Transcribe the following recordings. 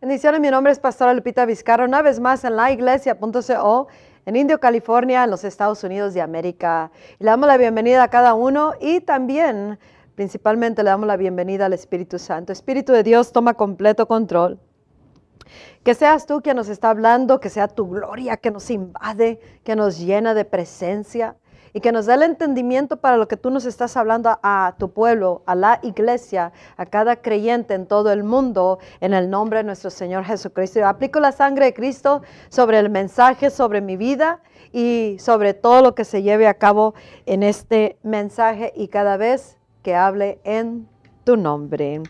Bendiciones, mi nombre es Pastora Lupita Vizcarra, una vez más en la iglesia.co en Indio, California, en los Estados Unidos de América. Le damos la bienvenida a cada uno y también, principalmente, le damos la bienvenida al Espíritu Santo. Espíritu de Dios, toma completo control. Que seas tú quien nos está hablando, que sea tu gloria que nos invade, que nos llena de presencia y que nos dé el entendimiento para lo que tú nos estás hablando a, tu pueblo, a la iglesia, a cada creyente en todo el mundo, en el nombre de nuestro Señor Jesucristo. Aplico la sangre de Cristo sobre el mensaje, sobre mi vida y sobre todo lo que se lleve a cabo en este mensaje y cada vez que hable en tu nombre.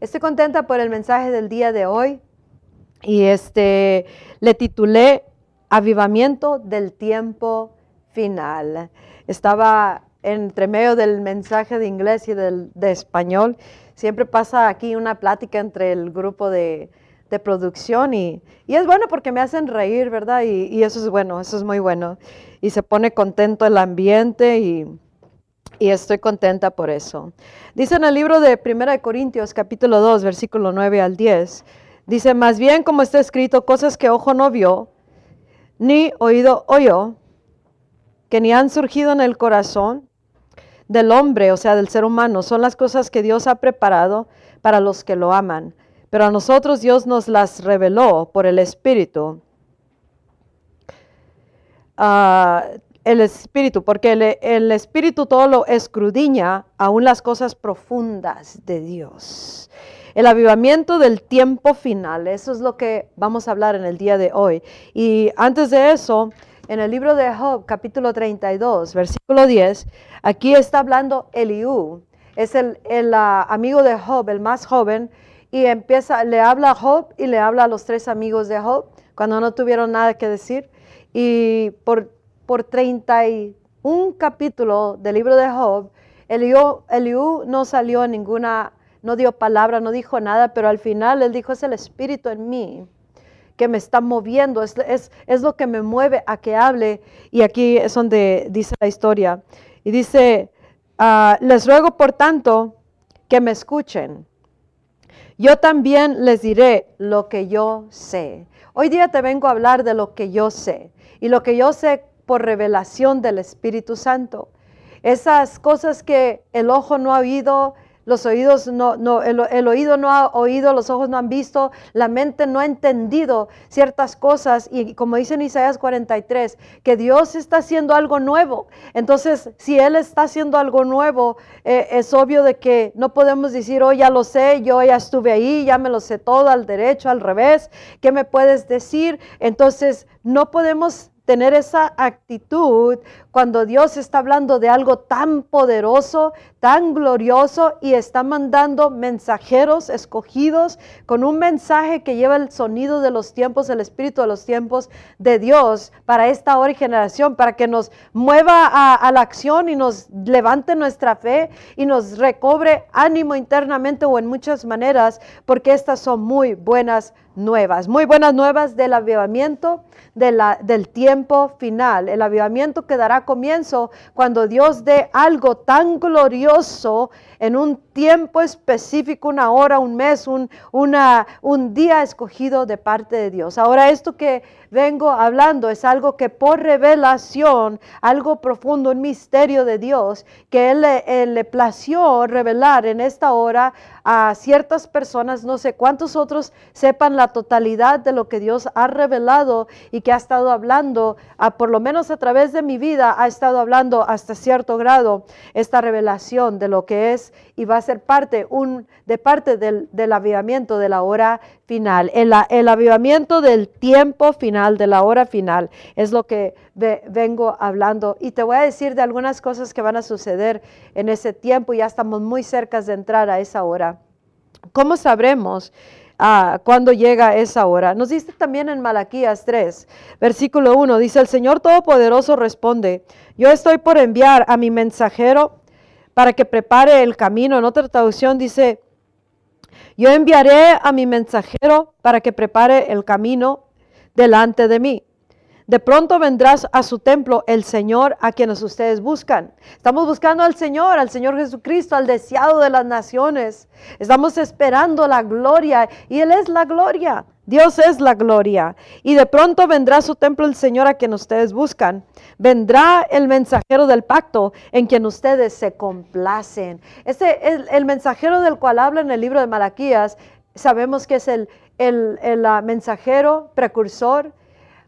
Estoy contenta por el mensaje del día de hoy y este le titulé Avivamiento del tiempo final. Estaba entre medio del mensaje de inglés y del, de español. Siempre pasa aquí una plática entre el grupo de, de producción y, y, es bueno porque me hacen reír, ¿verdad? Y, eso es bueno, eso es muy bueno. Y se pone contento el ambiente y, y estoy contenta por eso. Dice en el libro de 1 Corintios capítulo 2, versículo 9 al 10, dice, más bien como está escrito, cosas que ojo no vio, ni oído oyó, que ni han surgido en el corazón del hombre, o sea, del ser humano, son las cosas que Dios ha preparado para los que lo aman. Pero a nosotros Dios nos las reveló por el Espíritu. Ah, el Espíritu, porque el, el, Espíritu todo lo escrudiña, aún las cosas profundas de Dios. El avivamiento del tiempo final, eso es lo que vamos a hablar en el día de hoy. Y antes de eso, en el libro de Job, capítulo 32, versículo 10, aquí está hablando Eliú. Es el, ah, amigo de Job, el más joven, y empieza, le habla a Job y le habla a los tres amigos de Job cuando no tuvieron nada que decir. Y por, por 31 capítulo del libro de Job, Eliú, Eliú no salió ninguna, no dio palabra, no dijo nada, pero al final él dijo, es el Espíritu en mí que me está moviendo, es, es, lo que me mueve a que hable. Y aquí es donde dice la historia. Y dice, ah, les ruego por tanto que me escuchen. Yo también les diré lo que yo sé. Hoy día te vengo a hablar de lo que yo sé. Y lo que yo sé por revelación del Espíritu Santo. Esas cosas que el ojo no ha oído, los oídos no, no el, oído no ha oído, los ojos no han visto, la mente no ha entendido ciertas cosas y como dice en Isaías 43, que Dios está haciendo algo nuevo. Entonces, si Él está haciendo algo nuevo, eh, es obvio de que no podemos decir, oh, ya lo sé, yo ya estuve ahí, ya me lo sé todo, al derecho, al revés, ¿qué me puedes decir? Entonces, no podemos tener esa actitud cuando Dios está hablando de algo tan poderoso, tan glorioso y está mandando mensajeros escogidos con un mensaje que lleva el sonido de los tiempos, el espíritu de los tiempos de Dios para esta hora y generación, para que nos mueva a, la acción y nos levante nuestra fe y nos recobre ánimo internamente o en muchas maneras, porque estas son muy buenas nuevas, muy buenas nuevas del avivamiento del tiempo final. El avivamiento que dará comienzo cuando Dios dé algo tan glorioso en un tiempo específico, una hora, un mes, un, una, un día escogido de parte de Dios. Ahora esto que vengo hablando es algo que por revelación, algo profundo, un misterio de Dios, que Él le, le plació revelar en esta hora a ciertas personas, no sé cuántos otros sepan la totalidad de lo que Dios ha revelado y que ha estado hablando, a, por lo menos a través de mi vida, ha estado hablando hasta cierto grado esta revelación de lo que es y va a ser parte, un, de parte del, del avivamiento de la hora final. El, el, avivamiento del tiempo final, de la hora final, es lo que vengo hablando. Y te voy a decir de algunas cosas que van a suceder en ese tiempo. Ya estamos muy cerca de entrar a esa hora. ¿Cómo sabremos? Ah, cuando llega esa hora. Nos dice también en Malaquías 3, versículo 1, dice, el Señor Todopoderoso responde, yo estoy por enviar a mi mensajero para que prepare el camino. En otra traducción dice, yo enviaré a mi mensajero para que prepare el camino delante de mí. De pronto vendrás a su templo el Señor a quienes ustedes buscan. Estamos buscando al Señor, al Señor Jesucristo, al deseado de las naciones. Estamos esperando la gloria y Él es la gloria. Dios es la gloria. Y de pronto vendrá a su templo el Señor a quien ustedes buscan. Vendrá el mensajero del pacto en quien ustedes se complacen. Este es el, mensajero del cual habla en el libro de Malaquías. Sabemos que es el, el, el ah, mensajero precursor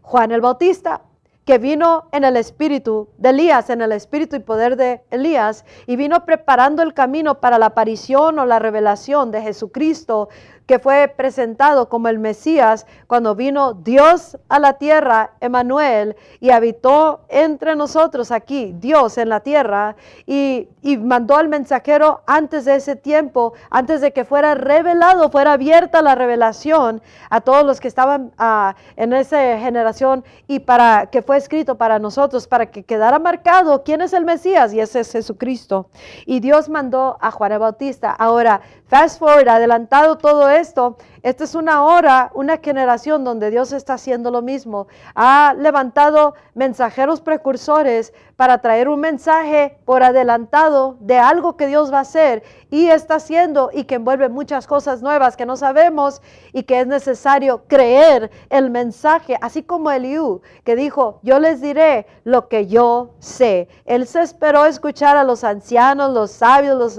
Juan el Bautista que vino en el espíritu de Elías, en el espíritu y poder de Elías, y vino preparando el camino para la aparición o la revelación de Jesucristo que fue presentado como el Mesías cuando vino Dios a la tierra, Emanuel, y habitó entre nosotros aquí, Dios en la tierra, y, mandó al mensajero antes de ese tiempo, antes de que fuera revelado, fuera abierta la revelación a todos los que estaban ah, en esa generación y para que fue escrito para nosotros, para que quedara marcado quién es el Mesías, y ese es Jesucristo. Y Dios mandó a Juan Bautista. Ahora, fast forward, adelantado todo esto, esta es una hora, una generación donde Dios está haciendo lo mismo. Ha levantado mensajeros precursores para traer un mensaje por adelantado de algo que Dios va a hacer y está haciendo y que envuelve muchas cosas nuevas que no sabemos y que es necesario creer el mensaje, así como Eliú, que dijo, yo les diré lo que yo sé. Él se esperó escuchar a los ancianos, los sabios, los,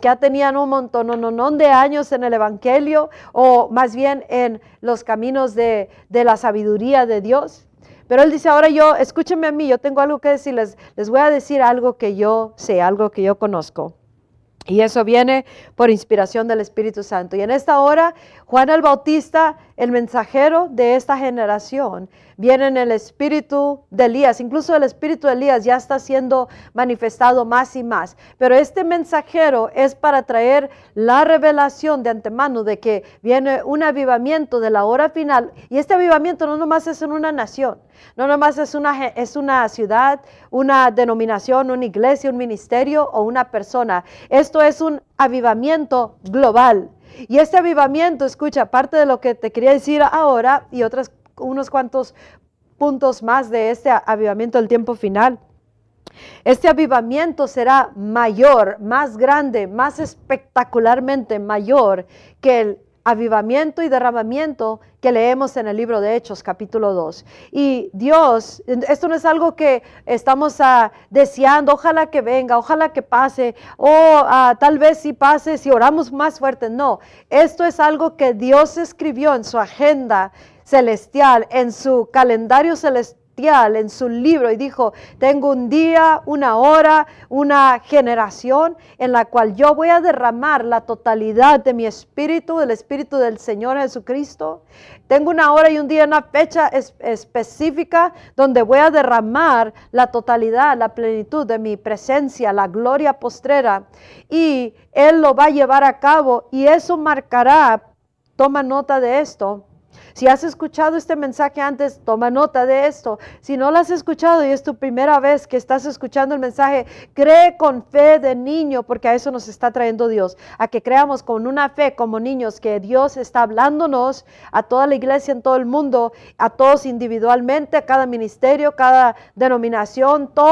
que ya tenían un montón, de años en el Evangelio o más bien en los caminos de, de la sabiduría de Dios. Pero él dice, ahora yo, escúchenme a mí, yo tengo algo que decirles, les voy a decir algo que yo sé, algo que yo conozco. Y eso viene por inspiración del Espíritu Santo. Y en esta hora, Juan el Bautista, el mensajero de esta generación, viene en el espíritu de Elías. Incluso el espíritu de Elías ya está siendo manifestado más y más. Pero este mensajero es para traer la revelación de antemano de que viene un avivamiento de la hora final. Y este avivamiento no nomás es en una nación, no nomás es una, es una ciudad, una denominación, una iglesia, un ministerio o una persona. Esto es un avivamiento global. Y este avivamiento, escucha, parte de lo que te quería decir ahora y otros unos cuantos puntos más de este avivamiento del tiempo final. Este avivamiento será mayor, más grande, más espectacularmente mayor que el avivamiento y derramamiento que leemos en el libro de Hechos capítulo 2. Y Dios, esto no es algo que estamos ah, deseando, ojalá que venga, ojalá que pase, o ah, tal vez si pase, si oramos más fuerte. No, esto es algo que Dios escribió en su agenda celestial, en su calendario celestial en su libro y dijo, tengo un día, una hora, una generación en la cual yo voy a derramar la totalidad de mi espíritu, del espíritu del Señor Jesucristo. Tengo una hora y un día, una fecha específica donde voy a derramar la totalidad, la plenitud de mi presencia, la gloria postrera. Y Él lo va a llevar a cabo y eso marcará, toma nota de esto, si has escuchado este mensaje antes, toma nota de esto. Si no lo has escuchado y es tu primera vez que estás escuchando el mensaje, cree con fe de niño, porque a eso nos está trayendo Dios, a que creamos con una fe como niños que Dios está hablándonos a toda la iglesia en todo el mundo, a todos individualmente, a cada ministerio, cada denominación, todo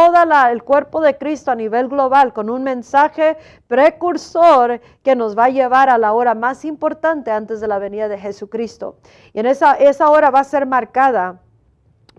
el cuerpo de Cristo a nivel global, con un mensaje precursor que nos va a llevar a la hora más importante antes de la venida de Jesucristo. Esa, esa hora va a ser marcada,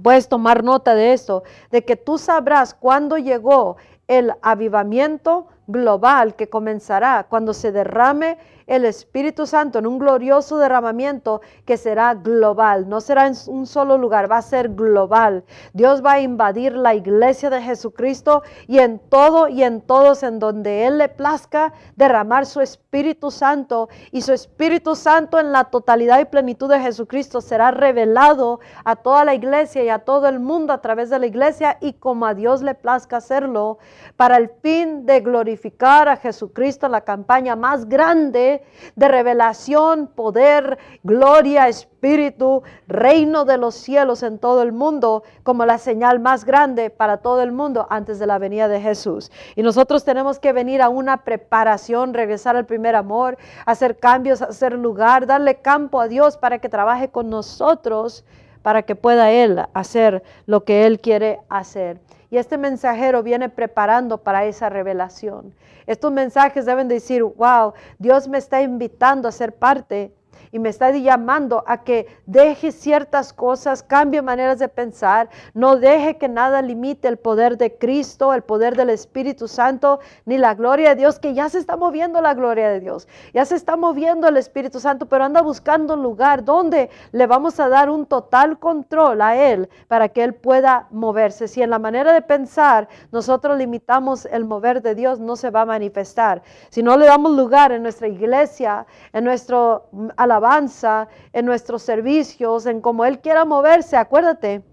puedes tomar nota de esto, de que tú sabrás cuándo llegó el avivamiento global que comenzará cuando se derrame el Espíritu Santo en un glorioso derramamiento que será global. No será en un solo lugar, va a ser global. Dios va a invadir la iglesia de Jesucristo y en todo y en todos en donde Él le plazca derramar su Espíritu Santo y su Espíritu Santo en la totalidad y plenitud de Jesucristo será revelado a toda la iglesia y a todo el mundo a través de la iglesia y como a Dios le plazca hacerlo para el fin de glorificar a Jesucristo en la campaña más grande de revelación, poder, gloria, espíritu, reino de los cielos en todo el mundo, como la señal más grande para todo el mundo antes de la venida de Jesús. Y nosotros tenemos que venir a una preparación, regresar al primer amor, hacer cambios, hacer lugar, darle campo a Dios para que trabaje con nosotros para que pueda Él hacer lo que Él quiere hacer. Y este mensajero viene preparando para esa revelación. Estos mensajes deben decir, wow, Dios me está invitando a ser parte y me está llamando a que deje ciertas cosas, cambie maneras de pensar, no deje que nada limite el poder de Cristo, el poder del Espíritu Santo, ni la gloria de Dios, que ya se está moviendo la gloria de Dios, ya se está moviendo el Espíritu Santo, pero anda buscando un lugar donde le vamos a dar un total control a Él para que Él pueda moverse. Si en la manera de pensar nosotros limitamos el mover de Dios, no se va a manifestar. Si no le damos lugar en nuestra iglesia, en nuestro alabanza, avanza en nuestros servicios, en cómo Él quiera moverse, acuérdate,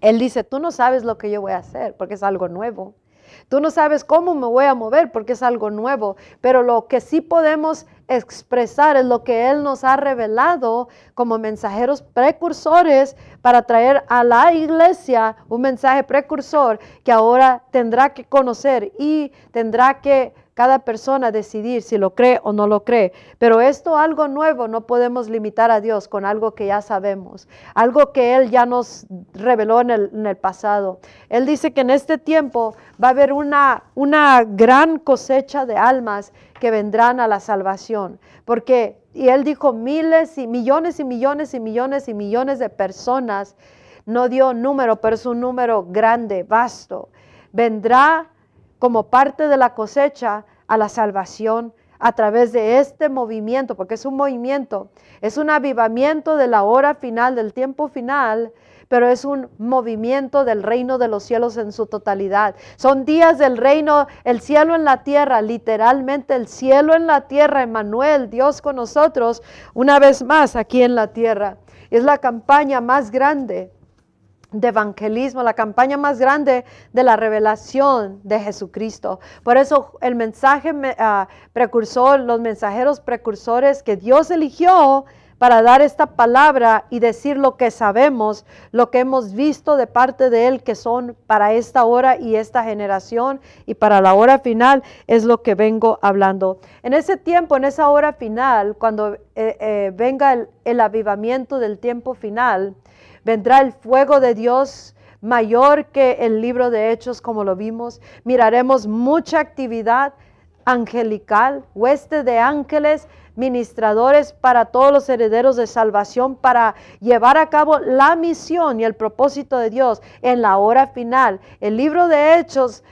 Él dice, tú no sabes lo que yo voy a hacer porque es algo nuevo. Tú no sabes cómo me voy a mover porque es algo nuevo, pero lo que sí podemos expresar es lo que Él nos ha revelado como mensajeros precursores para traer a la iglesia un mensaje precursor que ahora tendrá que conocer y tendrá que cada persona decidir si lo cree o no lo cree. Pero esto, algo nuevo, no podemos limitar a Dios con algo que ya sabemos, algo que Él ya nos reveló en el, pasado. Él dice que en este tiempo va a haber una, una gran cosecha de almas que vendrán a la salvación. Porque, y Él dijo, miles y millones y millones y millones y millones de personas, no dio número, pero es un número grande, vasto. Vendrá como parte de la cosecha a la salvación a través de este movimiento, porque es un movimiento, es un avivamiento de la hora final, del tiempo final, pero es un movimiento del reino de los cielos en su totalidad. Son días del reino, el cielo en la tierra, literalmente el cielo en la tierra, Emmanuel, Dios con nosotros, una vez más aquí en la tierra. Es la campaña más grande de evangelismo, la campaña más grande de la revelación de Jesucristo. Por eso el mensaje ah, precursor, los mensajeros precursores que Dios eligió para dar esta palabra y decir lo que sabemos, lo que hemos visto de parte de Él, que son para esta hora y esta generación y para la hora final, es lo que vengo hablando. En ese tiempo, en esa hora final, cuando eh, eh, venga el avivamiento del tiempo final, Vendrá el fuego de Dios mayor que el libro de Hechos, como lo vimos. Miraremos mucha actividad angelical, hueste de ángeles, ministradores para todos los herederos de salvación, para llevar a cabo la misión y el propósito de Dios en la hora final. El libro de Hechos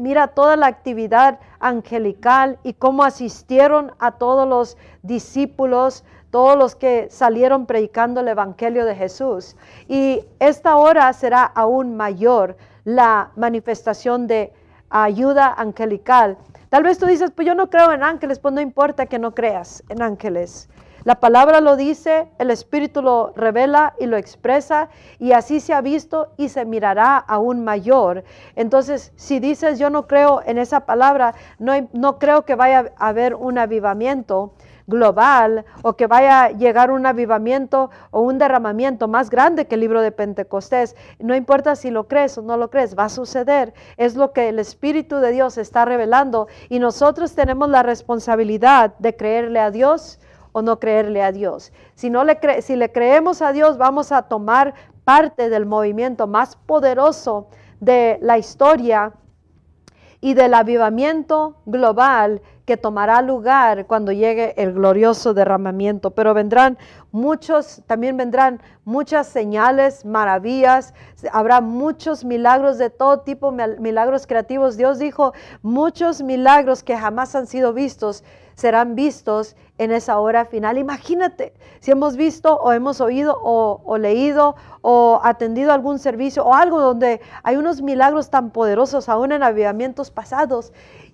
mira toda la actividad angelical y cómo asistieron a todos los discípulos todos los que salieron predicando el Evangelio de Jesús. Y esta hora será aún mayor la manifestación de ayuda angelical. Tal vez tú dices, pues yo no creo en ángeles, pues no importa que no creas en ángeles. La palabra lo dice, el Espíritu lo revela y lo expresa y así se ha visto y se mirará aún mayor. Entonces, si dices yo no creo en esa palabra, no, no creo que vaya a haber un avivamiento, global o que vaya a llegar un avivamiento o un derramamiento más grande que el libro de Pentecostés. No importa si lo crees o no lo crees, va a suceder. Es lo que el Espíritu de Dios está revelando y nosotros tenemos la responsabilidad de creerle a Dios o no creerle a Dios. Si, no le si le creemos a Dios, vamos a tomar parte del movimiento más poderoso de la historia y del avivamiento global que tomará lugar cuando llegue el glorioso derramamiento. Pero vendrán muchos, también vendrán muchas señales, maravillas, habrá muchos milagros de todo tipo, milagros creativos. Dios dijo, muchos milagros que jamás han sido vistos serán vistos en esa hora final. Imagínate si hemos visto o hemos oído o, leído o atendido algún servicio o algo donde hay unos milagros tan poderosos aún en avivamientos pasados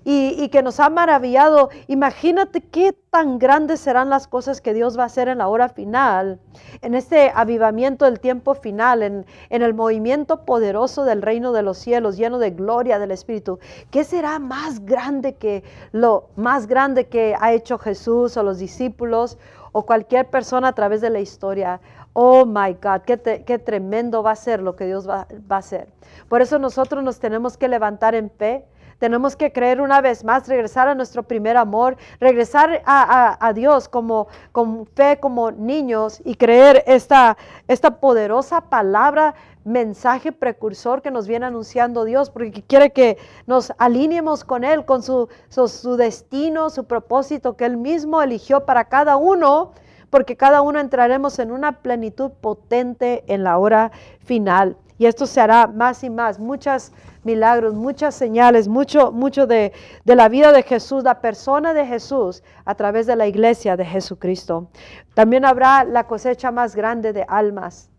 y, que nos ha maravillado. Imagínate qué tan grandes serán las cosas que Dios va a hacer en la hora final, en este avivamiento del tiempo final, en, en el movimiento poderoso del reino de los cielos, lleno de gloria del Espíritu. ¿Qué será más grande que lo más grande que ha hecho Jesús o los discípulos o cualquier persona a través de la historia? Oh my God, qué, tremendo va a ser lo que Dios va, va a hacer. Por eso nosotros nos tenemos que levantar en fe tenemos que creer una vez más, regresar a nuestro primer amor, regresar a, Dios como con fe como niños y creer esta, esta poderosa palabra mensaje precursor que nos viene anunciando Dios, porque quiere que nos alineemos con Él, con su, su, destino, su propósito que Él mismo eligió para cada uno, porque cada uno entraremos en una plenitud potente en la hora final. Y esto se hará más y más, muchos milagros, muchas señales, mucho, mucho de, de la vida de Jesús, la persona de Jesús a través de la iglesia de Jesucristo. También habrá la cosecha más grande de almas.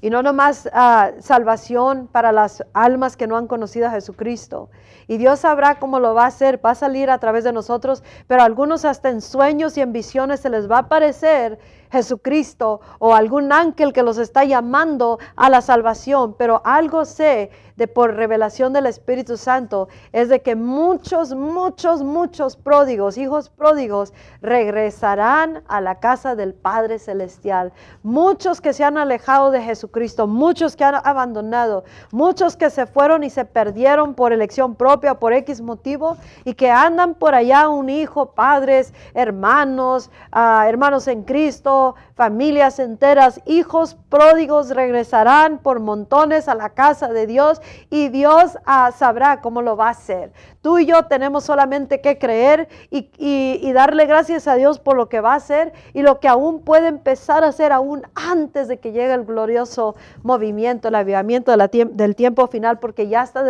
Y no nomás ah, salvación para las almas que no han conocido a Jesucristo. Y Dios sabrá cómo lo va a hacer, va a salir a través de nosotros, pero a algunos hasta en sueños y en visiones se les va a aparecer Jesucristo o algún ángel que los está llamando a la salvación, pero algo sé de por revelación del Espíritu Santo es de que muchos, muchos, muchos pródigos, hijos pródigos, regresarán a la casa del Padre Celestial. Muchos que se han alejado de Jesucristo, muchos que han abandonado, muchos que se fueron y se perdieron por elección propia, por X motivo, y que andan por allá un hijo, padres, hermanos, ah, hermanos en Cristo, familias enteras, hijos pródigos regresarán por montones a la casa de Dios y Dios ah, sabrá cómo lo va a hacer. Tú y yo tenemos solamente que creer y, darle gracias a Dios por lo que va a hacer y lo que aún puede empezar a hacer aún antes de que llegue el glorioso movimiento, el avivamiento del tiempo final, porque ya está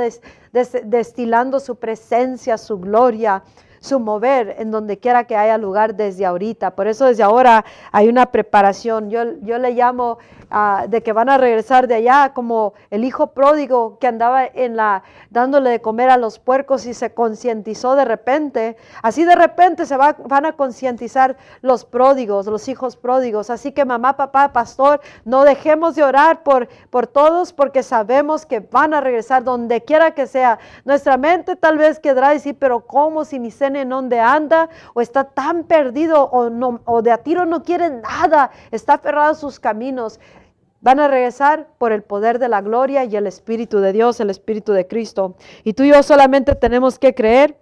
destilando su presencia, su gloria su mover en donde quiera que haya lugar desde ahorita. Por eso desde ahora hay una preparación. Yo, yo le llamo Ah, de que van a regresar de allá, como el hijo pródigo que andaba en la dándole de comer a los puercos y se concientizó de repente. Así de repente se va, van a concientizar los pródigos, los hijos pródigos. Así que mamá, papá, pastor, no dejemos de orar por, por todos porque sabemos que van a regresar donde quiera que sea. Nuestra mente tal vez quedará decir, pero ¿cómo si ni en dónde anda? O está tan perdido o, no, o de a tiro no quiere nada, está aferrado a sus caminos. Van a regresar por el poder de la gloria y el Espíritu de Dios, el Espíritu de Cristo. Y tú y yo solamente tenemos que creer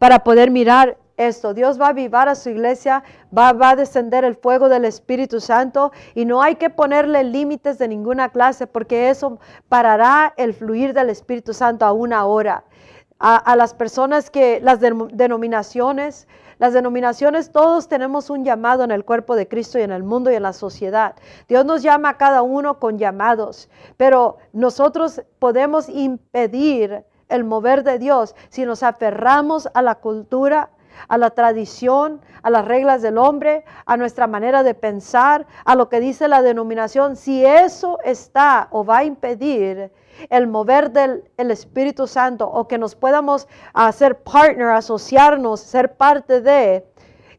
para poder mirar esto. Dios va a avivar a su iglesia, va, va, a descender el fuego del Espíritu Santo y no hay que ponerle límites de ninguna clase porque eso parará el fluir del Espíritu Santo a una hora. A, las personas que, las denominaciones, las denominaciones, todos tenemos un llamado en el cuerpo de Cristo y en el mundo y en la sociedad. Dios nos llama a cada uno con llamados, pero nosotros podemos impedir el mover de Dios si nos aferramos a la cultura, a la tradición, a las reglas del hombre, a nuestra manera de pensar, a lo que dice la denominación. Si eso está o va a impedir el mover del Espíritu Santo o que nos podamos hacer partner, asociarnos, ser parte de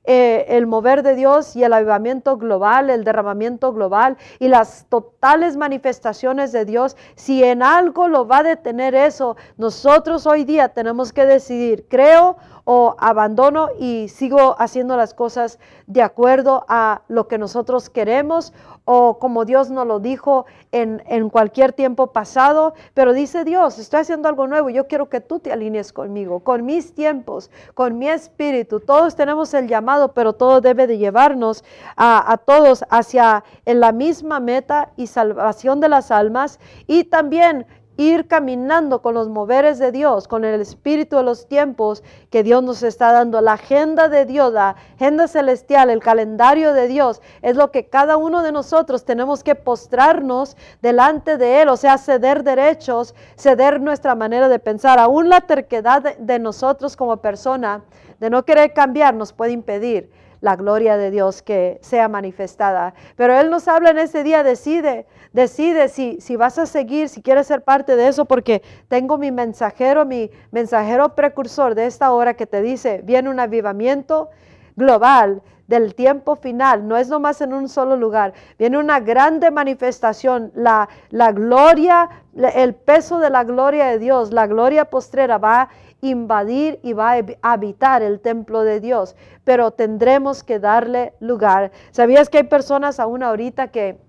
eh, el mover de Dios y el avivamiento global, el derramamiento global y las totales manifestaciones de Dios, si en algo lo va a detener eso, nosotros hoy día tenemos que decidir, creo o abandono y sigo haciendo las cosas de acuerdo a lo que nosotros queremos o como Dios nos lo dijo en, en, cualquier tiempo pasado, pero dice Dios, estoy haciendo algo nuevo, yo quiero que tú te alinees conmigo, con mis tiempos, con mi espíritu. Todos tenemos el llamado, pero todo debe de llevarnos a, a todos hacia en la misma meta y salvación de las almas y también ir caminando con los moveres de Dios, con el espíritu de los tiempos que Dios nos está dando. La agenda de Dios, la agenda celestial, el calendario de Dios, es lo que cada uno de nosotros tenemos que postrarnos delante de Él, o sea, ceder derechos, ceder nuestra manera de pensar. Aún la terquedad de, nosotros como persona, de no querer cambiar, nos puede impedir la gloria de Dios que sea manifestada. Pero Él nos habla en ese día, decide, decide si, si vas a seguir, si quieres ser parte de eso, porque tengo mi mensajero, mi mensajero precursor de esta hora que te dice, viene un avivamiento global del tiempo final, no es nomás en un solo lugar, viene una grande manifestación, la, la gloria, el peso de la gloria de Dios, la gloria postrera va a invadir y va a habitar el templo de Dios, pero tendremos que darle lugar. ¿Sabías que hay personas aún ahorita que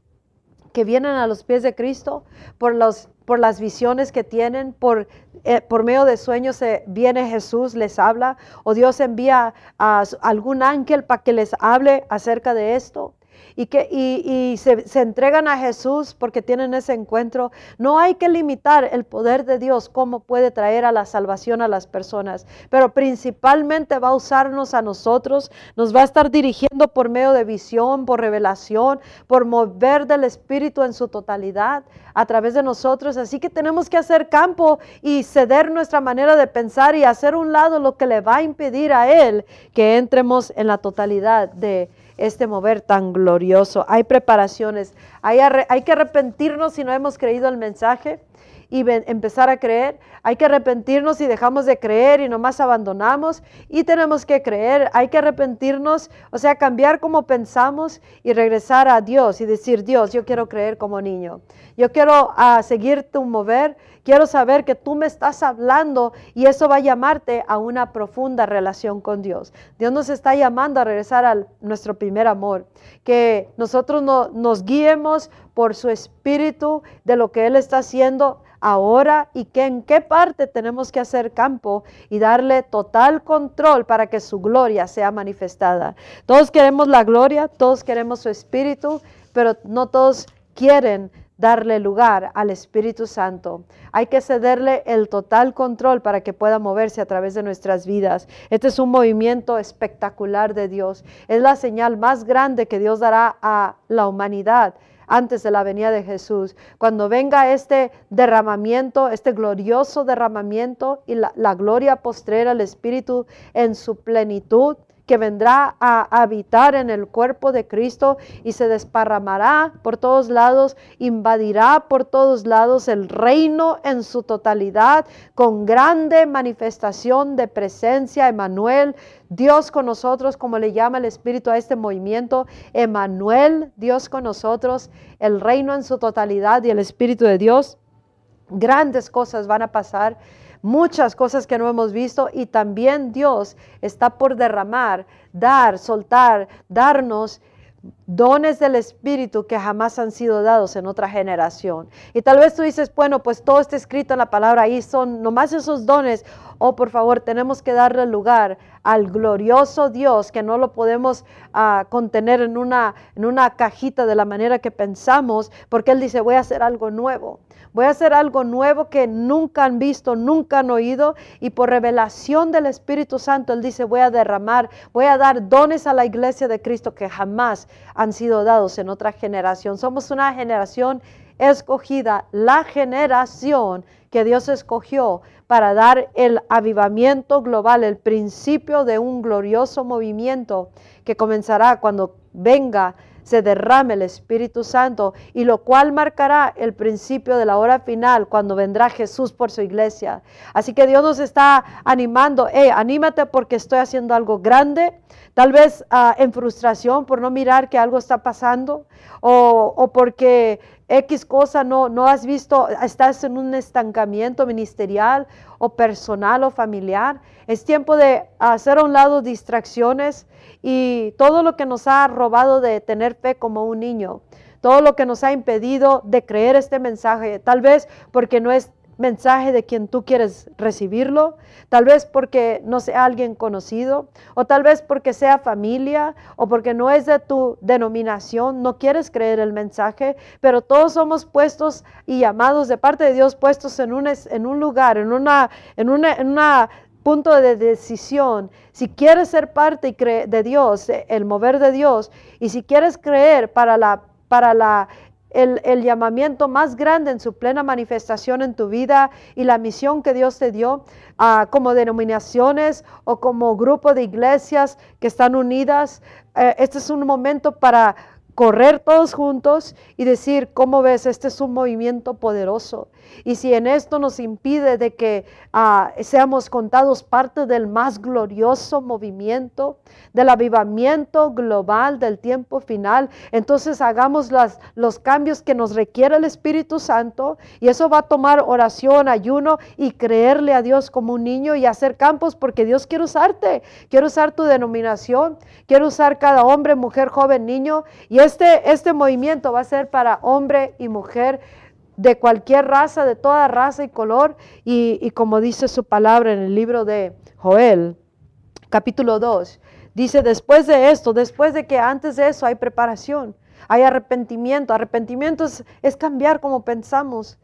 que vienen a los pies de Cristo por, los, por las visiones que tienen, por, eh, por medio de sueños viene Jesús, les habla, o Dios envía a algún ángel para que les hable acerca de esto y, que, y, se, se, entregan a Jesús porque tienen ese encuentro, no hay que limitar el poder de Dios, cómo puede traer a la salvación a las personas, pero principalmente va a usarnos a nosotros, nos va a estar dirigiendo por medio de visión, por revelación, por mover del Espíritu en su totalidad a través de nosotros. Así que tenemos que hacer campo y ceder nuestra manera de pensar y hacer un lado lo que le va a impedir a Él que entremos en la totalidad de este mover tan glorioso. Hay preparaciones, hay, que arrepentirnos si no hemos creído el mensaje y empezar a creer. Hay que arrepentirnos si dejamos de creer y nomás abandonamos. Y tenemos que creer, hay que arrepentirnos, o sea, cambiar como pensamos y regresar a Dios y decir, Dios, yo quiero creer como niño. Yo quiero uh, seguir tu mover Quiero saber que tú me estás hablando y eso va a llamarte a una profunda relación con Dios. Dios nos está llamando a regresar a nuestro primer amor, que nosotros no, nos guiemos por su espíritu de lo que Él está haciendo ahora y que en qué parte tenemos que hacer campo y darle total control para que su gloria sea manifestada. Todos queremos la gloria, todos queremos su espíritu, pero no todos quieren darle lugar al Espíritu Santo. Hay que cederle el total control para que pueda moverse a través de nuestras vidas. Este es un movimiento espectacular de Dios. Es la señal más grande que Dios dará a la humanidad antes de la venida de Jesús. Cuando venga este derramamiento, este glorioso derramamiento y la, gloria postrera, el Espíritu en su plenitud, que vendrá a habitar en el cuerpo de Cristo y se desparramará por todos lados, invadirá por todos lados el reino en su totalidad, con grande manifestación de presencia, Emanuel, Dios con nosotros, como le llama el Espíritu a este movimiento, Emanuel, Dios con nosotros, el reino en su totalidad y el Espíritu de Dios. Grandes cosas van a pasar muchas cosas que no hemos visto y también Dios está por derramar, dar, soltar, darnos dones del Espíritu que jamás han sido dados en otra generación. Y tal vez tú dices, bueno, pues todo está escrito en la palabra, ahí son nomás esos dones. Oh, por favor, tenemos que darle lugar al glorioso Dios que no lo podemos ah, contener en una, en una cajita de la manera que pensamos, porque Él dice, voy a hacer algo nuevo. Voy a hacer algo nuevo que nunca han visto, nunca han oído. Y por revelación del Espíritu Santo, Él dice, voy a derramar, voy a dar dones a la iglesia de Cristo que jamás han sido dados en otra generación. Somos una generación escogida, la generación que Dios escogió para dar el avivamiento global, el principio de un glorioso movimiento que comenzará cuando venga se derrame el Espíritu Santo y lo cual marcará el principio de la hora final cuando vendrá Jesús por su iglesia. Así que Dios nos está animando, hey, anímate porque estoy haciendo algo grande, tal vez ah, en frustración por no mirar que algo está pasando o, o porque X cosa no, no has visto, estás en un estancamiento ministerial o personal o familiar. Es tiempo de hacer a un lado distracciones y todo lo que nos ha robado de tener fe como un niño, todo lo que nos ha impedido de creer este mensaje, tal vez porque no es mensaje de quien tú quieres recibirlo, tal vez porque no sea alguien conocido, o tal vez porque sea familia, o porque no es de tu denominación, no quieres creer el mensaje, pero todos somos puestos y llamados de parte de Dios, puestos en un, en un lugar, en una, en una, punto de decisión, si quieres ser parte de Dios, el mover de Dios, y si quieres creer para la, para la el, llamamiento más grande en su plena manifestación en tu vida y la misión que Dios te dio ah, como denominaciones o como grupo de iglesias que están unidas. Eh, este es un momento para correr todos juntos y decir, ¿cómo ves? Este es un movimiento poderoso. Y si en esto nos impide de que ah, seamos contados parte del más glorioso movimiento, del avivamiento global del tiempo final, entonces hagamos los cambios que nos requiere el Espíritu Santo y eso va a tomar oración, ayuno y creerle a Dios como un niño y hacer campos porque Dios quiere usarte, quiere usar tu denominación, quiere usar cada hombre, mujer, joven, niño y este, este movimiento va a ser para hombre y mujer de cualquier raza, de toda raza y color. Y, como dice su palabra en el libro de Joel, capítulo 2, dice, después de esto, después de que antes de eso hay preparación, hay arrepentimiento. Arrepentimiento es cambiar como pensamos.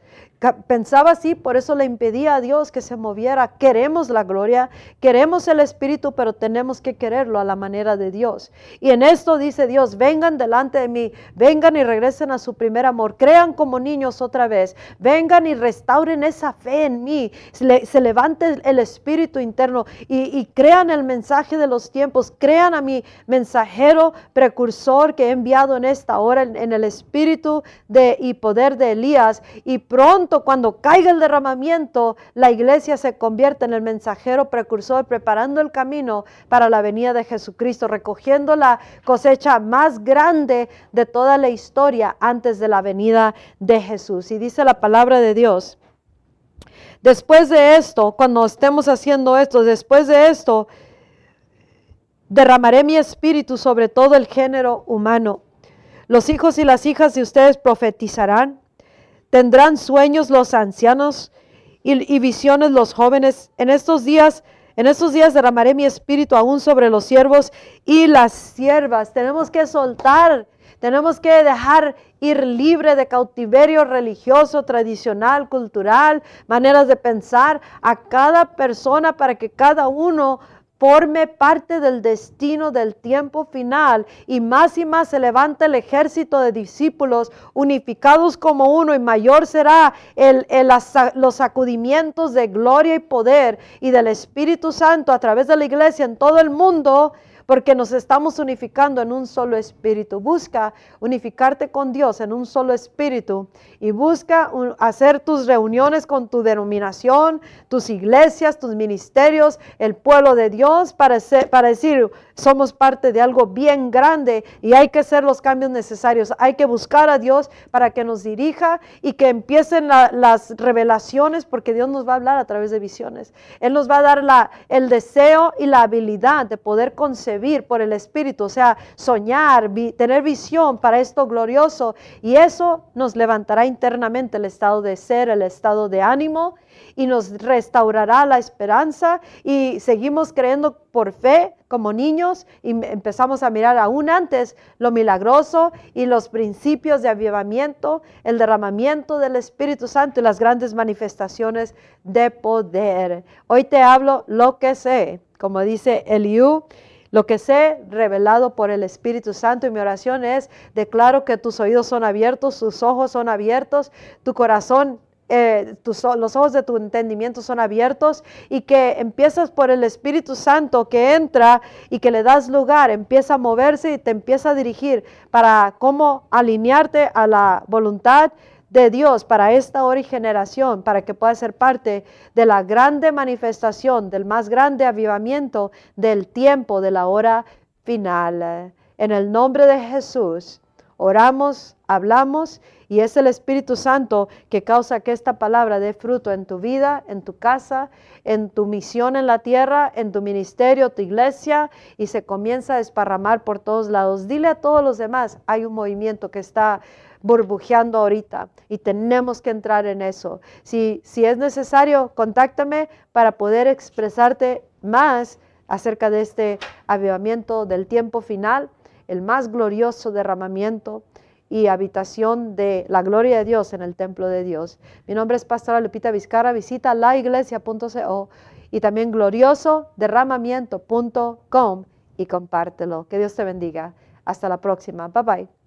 Pensaba así, por eso le impedía a Dios que se moviera. Queremos la gloria, queremos el Espíritu, pero tenemos que quererlo a la manera de Dios. Y en esto dice Dios, vengan delante de mí, vengan y regresen a su primer amor, crean como niños otra vez, vengan y restauren esa fe en mí, se, levante el Espíritu interno y, crean el mensaje de los tiempos, crean a mi mensajero precursor que he enviado en esta hora en, el Espíritu de, y poder de Elías y pronto cuando caiga el derramamiento, la iglesia se convierte en el mensajero precursor, preparando el camino para la venida de Jesucristo, recogiendo la cosecha más grande de toda la historia antes de la venida de Jesús. Y dice la palabra de Dios. Después de esto, cuando estemos haciendo esto, después de esto, derramaré mi espíritu sobre todo el género humano. Los hijos y las hijas de ustedes profetizarán Tendrán sueños los ancianos y, visiones los jóvenes. En estos días, en estos días derramaré mi espíritu aún sobre los siervos y las siervas. Tenemos que soltar, tenemos que dejar ir libre de cautiverio religioso, tradicional, cultural, maneras de pensar a cada persona para que cada uno forme parte del destino del tiempo final y más y más se levanta el ejército de discípulos unificados como uno y mayor será el, los sacudimientos de gloria y poder y del Espíritu Santo a través de la iglesia en todo el mundo porque nos estamos unificando en un solo espíritu. Busca unificarte con Dios en un solo espíritu y busca hacer tus reuniones con tu denominación, tus iglesias, tus ministerios, el pueblo de Dios para, para decir, somos parte de algo bien grande y hay que hacer los cambios necesarios. Hay que buscar a Dios para que nos dirija y que empiecen las revelaciones porque Dios nos va a hablar a través de visiones. Él nos va a dar el deseo y la habilidad de poder concebir por el Espíritu, o sea, soñar, tener visión para esto glorioso y eso nos levantará internamente el estado de ser, el estado de ánimo y nos restaurará la esperanza y seguimos creyendo por fe como niños y empezamos a mirar aún antes lo milagroso y los principios de avivamiento, el derramamiento del Espíritu Santo y las grandes manifestaciones de poder. Hoy te hablo lo que sé, como dice Eliú. Lo que sé revelado por el Espíritu Santo y mi oración es, declaro que tus oídos son abiertos, tus ojos son abiertos, tu corazón eh, los ojos de tu entendimiento son abiertos y que empiezas por el Espíritu Santo que entra y que le das lugar, empieza a moverse y te empieza a dirigir para cómo alinearte a la voluntad de Dios para esta hora y generación, para que puedas ser parte de la grande manifestación, del más grande avivamiento del tiempo, de la hora final. En el nombre de Jesús, oramos, hablamos y es el Espíritu Santo que causa que esta palabra dé fruto en tu vida, en tu casa, en tu misión en la tierra, en tu ministerio, tu iglesia, y se comienza a desparramar por todos lados. Dile a todos los demás, hay un movimiento que está burbujeando ahorita y tenemos que entrar en eso. Si, si es necesario, contáctame para poder expresarte más acerca de este avivamiento del tiempo final, el más glorioso derramamiento y habitación de la gloria de Dios en el templo de Dios. Mi nombre es Pastora Lupita Vizcarra. Visita laiglesia.co y también gloriosoderramamiento.com y compártelo. Que Dios te bendiga. Hasta la próxima. Bye bye.